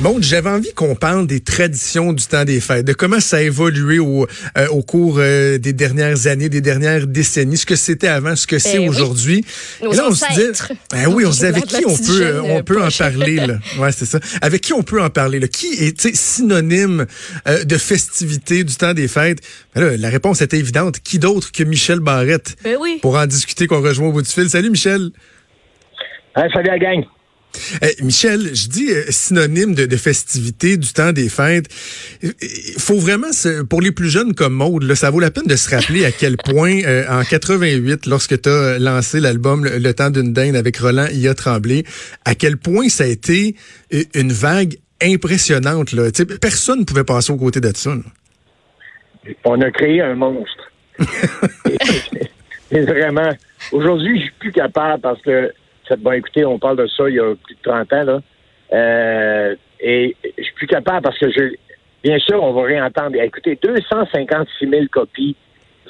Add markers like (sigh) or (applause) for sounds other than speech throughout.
Bon, j'avais envie qu'on parle des traditions du temps des fêtes, de comment ça a évolué au, euh, au cours euh, des dernières années, des dernières décennies, ce que c'était avant, ce que c'est Eh oui. aujourd'hui. Et là, on se dit. Ah oui, on se dit avec qui on peut, euh, on peut en parler là? Ouais, c'est ça. Avec qui on peut en parler là? Qui est synonyme euh, de festivité du temps des fêtes? Ben là, La réponse était évidente. Qui d'autre que Michel Barrette Ben oui. Pour en discuter, qu'on rejoint au bout du fil? Salut Michel. Hein, salut la gang. Michel, je dis euh, synonyme de, de festivité du temps des fêtes. Il faut vraiment, se- pour les plus jeunes comme Maude, là, ça vaut la peine de se rappeler à quel point, euh, en 88, lorsque tu as lancé l'album Le, Le temps d'une dinde avec Roland Ia Tremblay, à quel point ça a été euh, une vague impressionnante. Là. Personne ne pouvait passer aux côtés de ça. là. On a créé un monstre. (laughs) Et vraiment, aujourd'hui, je suis plus capable parce que, bon, écoutez, on parle de ça il y a plus de 30 ans, là. Euh, et je suis plus capable parce que je, bien sûr, on va réentendre. Écoutez, 256 000 copies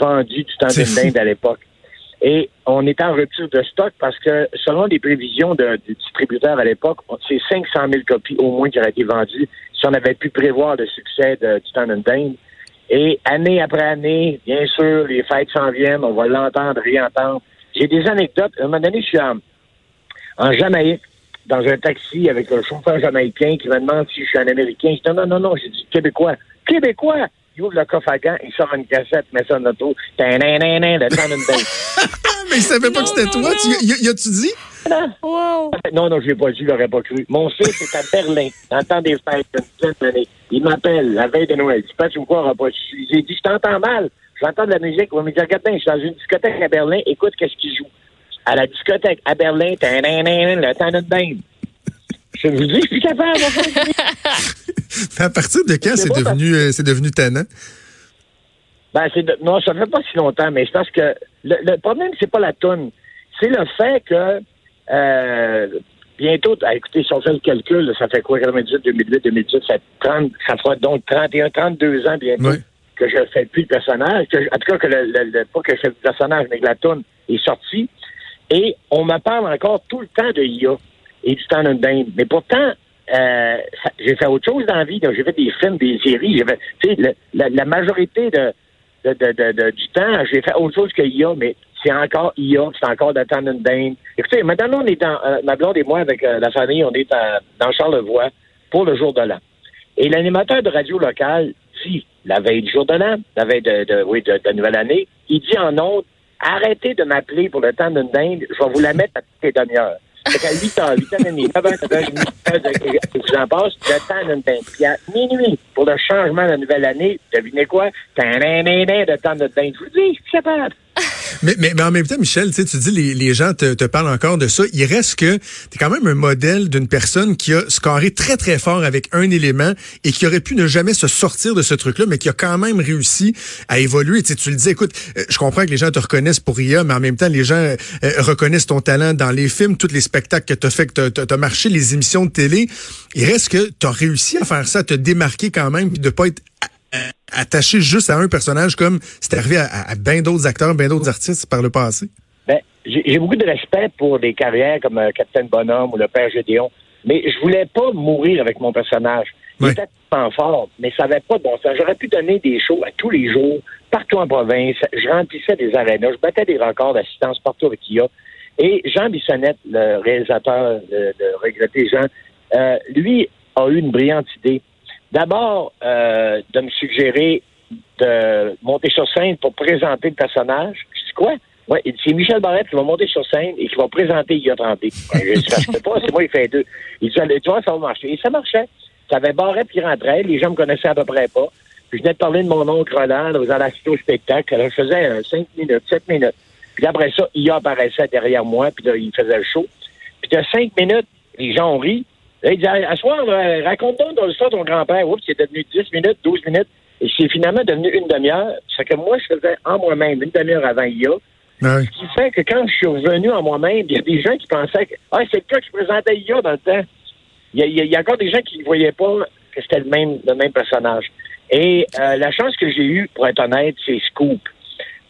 vendues du temps dinde à l'époque. Et on est en rupture de stock parce que, selon les prévisions de- du distributeur à l'époque, c'est 500 000 copies au moins qui auraient été vendues si on avait pu prévoir le succès de- du temps dinde. Et année après année, bien sûr, les fêtes s'en viennent, on va l'entendre, réentendre. J'ai des anecdotes. À un moment donné, je suis en, en Jamaïque, dans un taxi avec un chauffeur jamaïcain qui me demande si je suis un Américain. Je dis non, non, non, non, j'ai dit Québécois. Québécois! Il ouvre le coffre à gants, il sort une cassette, met ça en auto. Le temps d'une dinde. (laughs) Mais il savait pas que c'était toi. Tu, y, as-tu dit? Wow. Non, non, je l'ai pas dit, je l'aurais pas cru. Mon fils est à Berlin, dans le temps des fêtes, une dizaine d'années. Il m'appelle la veille de Noël. Il dit, Pat, ou quoi, aura pas su. J'ai dit, je t'entends mal. J'entends de la musique. On me dit, regarde je suis dans une discothèque à Berlin. Écoute, qu'est-ce qu'il joue? À la discothèque à Berlin, le temps d'une dinde. Je vous dis, je suis capable. (laughs) À partir de quand C'est devenu, euh, c'est devenu tannant? Ben, c'est de- non, ça fait pas si longtemps, mais c'est parce que le, le problème, c'est pas la toune. C'est le fait que euh, bientôt, ah, écoutez, si on fait le calcul, ça fait quoi, 98, 2008, 2018, ça, fait 30, ça fera donc 31, 32 ans bientôt que je fais plus le personnage, que je- en tout cas que le, le- le- pas que je fais le personnage, mais que la toune est sortie. Et on me parle encore tout le temps de IA et du temps dinde. Mais pourtant, euh, j'ai fait autre chose dans la vie. J'ai fait des films, des séries. Fait, le- la, la majorité de, de, de, de- de- du temps, j'ai fait autre chose que IA, mais c'est encore IA, c'est encore le temps dinde. Écoutez, maintenant, on est dans, euh, ma blonde et moi, avec euh, la famille, on est à- dans Charlevoix pour le jour de l'an. Et l'animateur de radio locale dit, la veille du jour de l'an, la veille de, de, oui, de, de la nouvelle année, il dit en ondes, arrêtez de m'appeler pour le temps d'une dinde, je vais vous la mettre à toutes les demi-heures. Fait qu'à 8 h, 8 h 30, 9 h, 9 h 30, je vous en passe, le temps d'une dinde. Puis à minuit, pour le changement de la nouvelle année, devinez quoi? Tananan, Le temps d'une dinde. Je vous dis, je suis capable. Mais, mais, mais en même temps, Michel, tu dis les, les gens te, te parlent encore de ça. Il reste que tu es quand même un modèle d'une personne qui a scoré très, très fort avec un élément et qui aurait pu ne jamais se sortir de ce truc-là, mais qui a quand même réussi à évoluer. Tu, sais, tu le dis, écoute, euh, je comprends que les gens te reconnaissent pour Ria, mais en même temps, les gens euh, reconnaissent ton talent dans les films, tous les spectacles que tu as fait, que tu as marché, les émissions de télé. Il reste que tu as réussi à faire ça, te démarquer quand même, puis de pas être attaché juste à un personnage comme c'est arrivé à, à, à bien d'autres acteurs, bien d'autres artistes par le passé? Ben, j'ai beaucoup de respect pour des carrières comme euh, Capitaine Bonhomme ou le Père Gédéon, mais je voulais pas mourir avec mon personnage. Il était tellement fort, mais ça n'avait pas de bon sens. J'aurais pu donner des shows à tous les jours, partout en province. Je remplissais des arénas, je battais des records d'assistance partout avec IA. Et Jean Bissonnette, le réalisateur de, de Regretter Jean, euh, lui a eu une brillante idée. D'abord, euh, de me suggérer de monter sur scène pour présenter le personnage. Je dis quoi? Ouais, il dit, c'est Michel Barrette qui va monter sur scène et qui va présenter IA 30 Ben, je dis, ça se fait pas, c'est moi qui fais deux. Il dit, tu vois, ça va marcher. Et ça marchait. Ça avait Barrette qui rentrait, les gens me connaissaient à peu près pas. Puis je venais de parler de mon oncle Roland, vous allez assister au spectacle. Alors, je faisais euh, cinq minutes, sept minutes. Puis après ça, IA apparaissait derrière moi, puis là, il faisait le show. Puis de cinq minutes, les gens ont ri. Dit, à soir, raconte-nous dans l'histoire de ton grand-père. Oups, c'est devenu 10 minutes, 12 minutes. Et c'est finalement devenu une demi-heure. Fait que moi, je faisais en moi-même une demi-heure avant IA. Ouais. Ce qui fait que quand je suis revenu en moi-même, il y a des gens qui pensaient que ah, c'est le gars qui présentait IA dans le temps. Il y a, il y encore des gens qui ne voyaient pas que c'était le même, le même personnage. Et euh, la chance que j'ai eue, pour être honnête, c'est Scoop.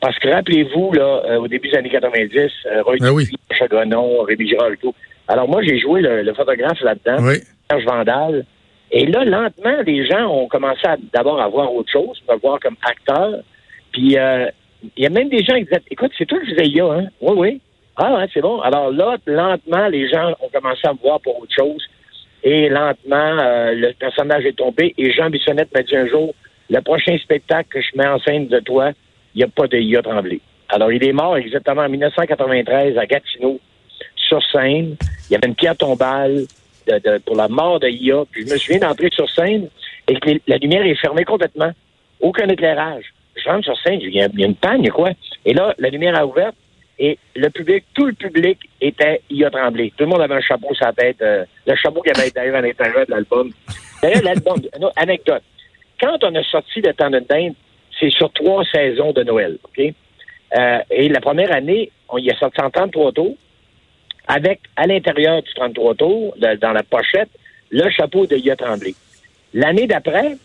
Parce que rappelez-vous, là, euh, au début des années 90, euh, Roy Ah oui. Rémi Girard et tout. Alors moi, j'ai joué le, le photographe là-dedans, Oui. Serge Vandal. Et là, lentement, les gens ont commencé à d'abord à voir autre chose, me voir comme acteur. Puis euh, il y a même des gens qui disaient Écoute, c'est toi qui faisais IA, hein? Oui, oui. Ah ouais, c'est bon. Alors là, lentement, les gens ont commencé à me voir pour autre chose. Et lentement, euh, le personnage est tombé. Et Jean Bissonnette m'a dit un jour Le prochain spectacle que je mets en scène de toi, il n'y a pas de IA Tremblay. Alors, il est mort exactement en 1993 à Gatineau, sur scène. Il y avait une pierre tombale pour la mort de IA. Puis je me souviens d'entrer sur scène et que la lumière est fermée complètement. Aucun éclairage. Je rentre sur scène, il y a- une panne, quoi? Et là, la lumière a ouvert et le public, tout le public était IA Tremblay. Tout le monde avait un chapeau sur la tête. euh, le chapeau qui avait d'ailleurs à l'intérieur de l'album. D'ailleurs, l'album, anecdote. Quand on a sorti Le Temps de Dinde, c'est sur trois saisons de Noël, OK? Euh, et la première année, on y a sorti en 33 tours, avec à l'intérieur du 33 tours, de- dans la pochette, le chapeau de Ia Tremblay. L'année d'après,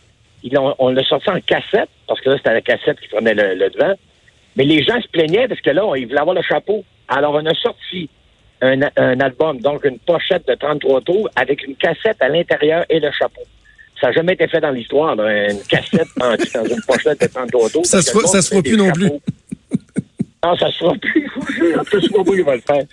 on l'a sorti en cassette, parce que là, c'était la cassette qui prenait le, le devant. Mais les gens se plaignaient parce que là, on- ils voulaient avoir le chapeau. Alors, on a sorti un, un album, donc une pochette de 33 tours avec une cassette à l'intérieur et le chapeau. Ça n'a jamais été fait dans l'histoire, une cassette dans, (laughs) dans une pochette de 33 tours. Ça Parce se fera- plus non plus. Non, ça se fera plus, je. Ce pas il va le faire.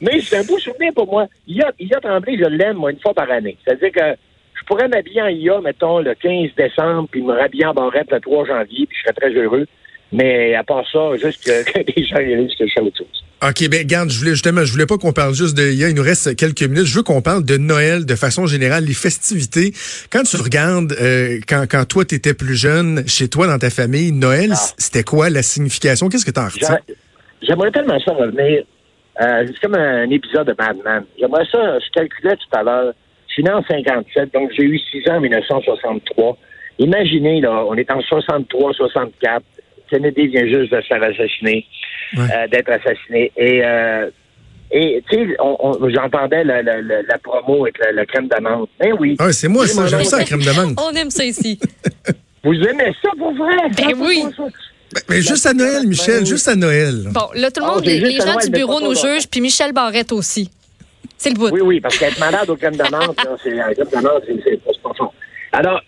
Mais c'est un beau souvenir pour moi. IA, IA Tremblay, je l'aime, moi, une fois par année. C'est-à-dire que je pourrais m'habiller en IA, mettons, le 15 décembre, puis me rhabiller en barrette le 3 janvier, puis je serais très heureux. Mais à part ça, juste que, (laughs) que les gens réalisent que je fais autre chose. OK, ben garde, je voulais justement, je voulais pas qu'on parle juste de IA, il nous reste quelques minutes. Je veux qu'on parle de Noël de façon générale, les festivités. Quand tu regardes, euh, quand, quand toi t'étais plus jeune, chez toi dans ta famille, Noël, Ah. c'était quoi la signification? Qu'est-ce que t'en retiens? J'a- J'aimerais tellement ça revenir. Euh, c'est comme un épisode de Mad Men. J'aimerais ça, je calculais tout à l'heure. Je suis né en 57, donc j'ai eu 6 ans en 1963. Imaginez, là, on est en 63, 64. Kennedy vient juste de se faire assassiner, Ouais. euh, d'être assassiné. Et, euh, et tu sais, on- on- j'entendais la, la, la, la promo avec la, la crème d'amande. Ben oui. Ah, c'est moi ça, j'aime ça la crème d'amande. On aime ça ici. (laughs) Vous aimez ça pour vrai? Ben oui. Ben, mais juste à Noël, Michel, juste à Noël. Bon, là, tout le Ah, monde, les, gens Noël, du mais bureau nous jugent, puis Michel Barrette aussi. C'est le bout. Oui, oui, parce qu'être malade au crème d'amande, là, c'est la crème d'amande, c'est c'est pas fort. Alors,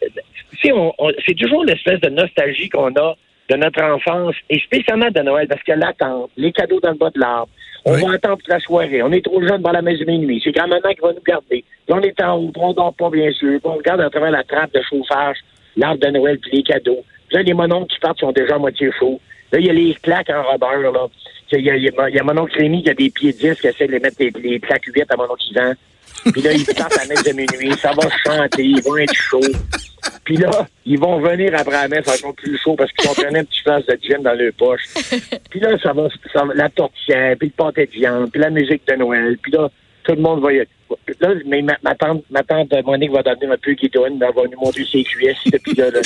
si on, on- c'est toujours l'espèce de nostalgie qu'on a de notre enfance, et spécialement de Noël, parce que l'attente, les cadeaux dans le bas de l'arbre, on Oui. va attendre toute la soirée, on est trop jeune dans la maison de minuit, c'est grand-maman qui va nous garder. Puis on est en haut, on dort pas, bien sûr, puis on regarde à travers la trappe de chauffage, l'arbre de Noël, puis les cadeaux. Là, les mononcles qui partent sont déjà à moitié chauds. Là, il y a les claques en rubber, là. Il y a, il y a- qui a des pieds 10 qui essaie de les mettre les, les plaques 8 à mon oncle Yvan. Puis là, ils partent à la messe de minuit, ça va chanter, ils vont être chauds. Puis là, ils vont venir après la messe encore plus chaud parce qu'ils ont pris un petit place de gin dans leur poche. Puis là, ça va, ça va- la tortillère, puis le pâté de viande, puis la musique de Noël. Puis là, tout le monde va y... Là, mais ma, ma tante, ma tante Monique va devenir un peu guidonne, elle va nous montrer ses cuisses. Puis là, là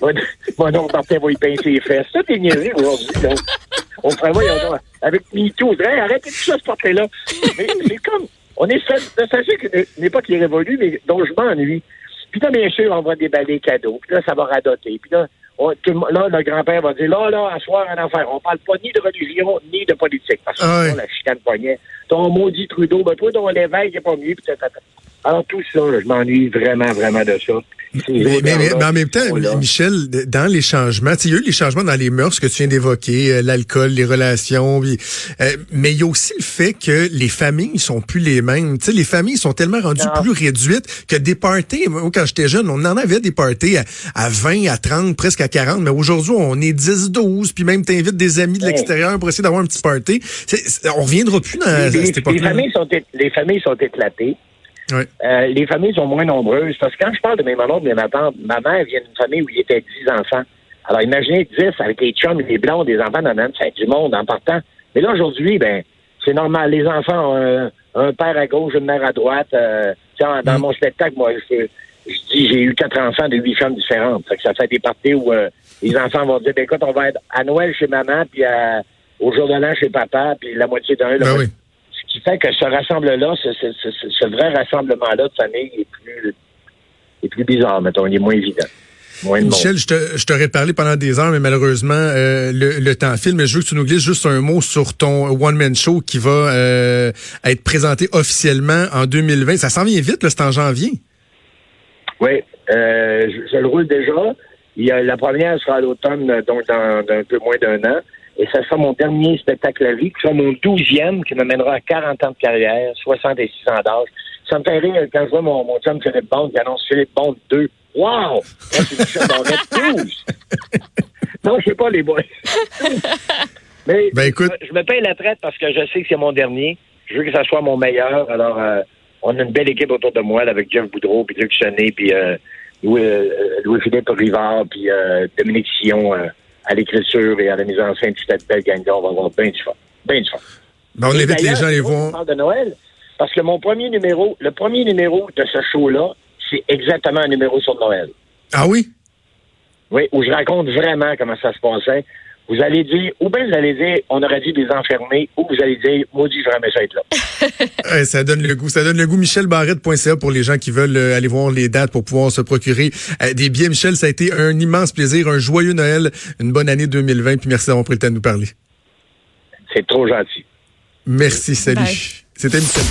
(laughs) mon, oncle Martin va y pincer ses fesses. Ça, t'es niaisé aujourd'hui, là. On travaille on- avec MeToo. Hey, arrêtez tout ça, ce portrait-là. Mais c'est comme... On est nostalgique une, une époque qui est révolue, mais dont je m'ennuie. Puis là, bien sûr, on va déballer les cadeaux. Puis là, ça va radoter. Puis là, on- tout là, le grand-père va dire, là, là, à soir, un affaire. On parle pas ni de religion, ni de politique. Parce que Ah sinon, la chicane poignet. Ton maudit Trudeau, ben toi, ton l'évêque est pas mieux. Puis Alors, tout ça, là, je m'ennuie vraiment, vraiment de ça. Mais, en même temps. Michel, dans les changements, il y a eu les changements dans les mœurs que tu viens d'évoquer, euh, l'alcool, les relations, euh, mais il y a aussi le fait que les familles sont plus les mêmes. Tu sais, les familles sont tellement rendues Non. plus réduites que des parties, moi, quand j'étais jeune, on en avait des parties à, à 20, à 30, presque à 40, mais aujourd'hui, on est 10, 12, puis même t'invites des amis de Ouais. l'extérieur pour essayer d'avoir un petit party. C'est- on reviendra plus dans les, cette les familles sont, les familles sont éclatées. Euh, les familles sont moins nombreuses. Parce que quand je parle de mes mamans de ma tante, ma mère vient d'une famille où il y était 10 enfants. Alors imaginez 10 avec les chums, les blancs, des enfants dans la même, ça fait du monde en partant. Mais là, aujourd'hui, ben, c'est normal. Les enfants ont un, un père à gauche, une mère à droite. Euh, dans Mm. mon spectacle, moi, je, je dis j'ai eu quatre enfants de huit femmes différentes. Fait que ça fait des parties où euh, les enfants vont dire ben, écoute, on va être à Noël chez maman, puis à- au jour de l'an chez papa, puis la moitié d'un. Ben oui. Qui fait que ce rassemble-là, ce, ce, ce, ce- ce vrai rassemblement-là de famille est plus, est plus bizarre, mettons, il est moins évident. Moins. Michel, je te- je t'aurais parlé pendant des heures, mais malheureusement, euh, le, le temps file. Mais je veux que tu nous glisses juste un mot sur ton one-man show qui va euh, être présenté officiellement en 2020. Ça s'en vient vite, là, c'est en janvier. Oui, euh, je, je le roule déjà. Il y a, la première sera à l'automne, donc dans, dans un peu moins d'un an. Et ça sera mon dernier spectacle à vie, qui sera mon douzième, qui me mènera à 40 ans de carrière, 66 ans d'âge. Ça me fait rire quand je vois mon, mon chum Philippe Bond qui annonce Philippe Bond 2. Wow! Moi, Barrette 12. non, je sais pas les boys. (laughs) Mais Ben, écoute- je, je me paye la traite parce que je sais que c'est mon dernier. Je veux que ça soit mon meilleur. Alors, euh, on a une belle équipe autour de moi, là, avec Jeff Boudreau, puis Luc Chenet, puis euh, Louis, euh, Louis-Philippe Rivard, puis euh, Dominique Sillon euh, à l'écriture et à la mise en scène. Toute cette belle gang On va avoir bien du fun. Bien du fun. Ben, on Et invite les gens on voir. parle de Noël parce que mon premier numéro, le premier numéro de ce show-là, c'est exactement un numéro sur Noël. Ah oui? Oui, où je raconte vraiment comment ça se passait. Vous allez dire, ou bien vous allez dire, on aurait dû les enfermer, ou vous allez dire, maudit, je jamais ça être là. (laughs) Ouais, ça donne le goût. Ça donne le goût. michelbarrette.ca pour les gens qui veulent euh, aller voir les dates pour pouvoir se procurer euh, des billets. Michel, ça a été un immense plaisir, un joyeux Noël, une bonne année 2020. Puis merci d'avoir pris le temps de nous parler. C'est trop gentil. Merci, salut. C'était Michel.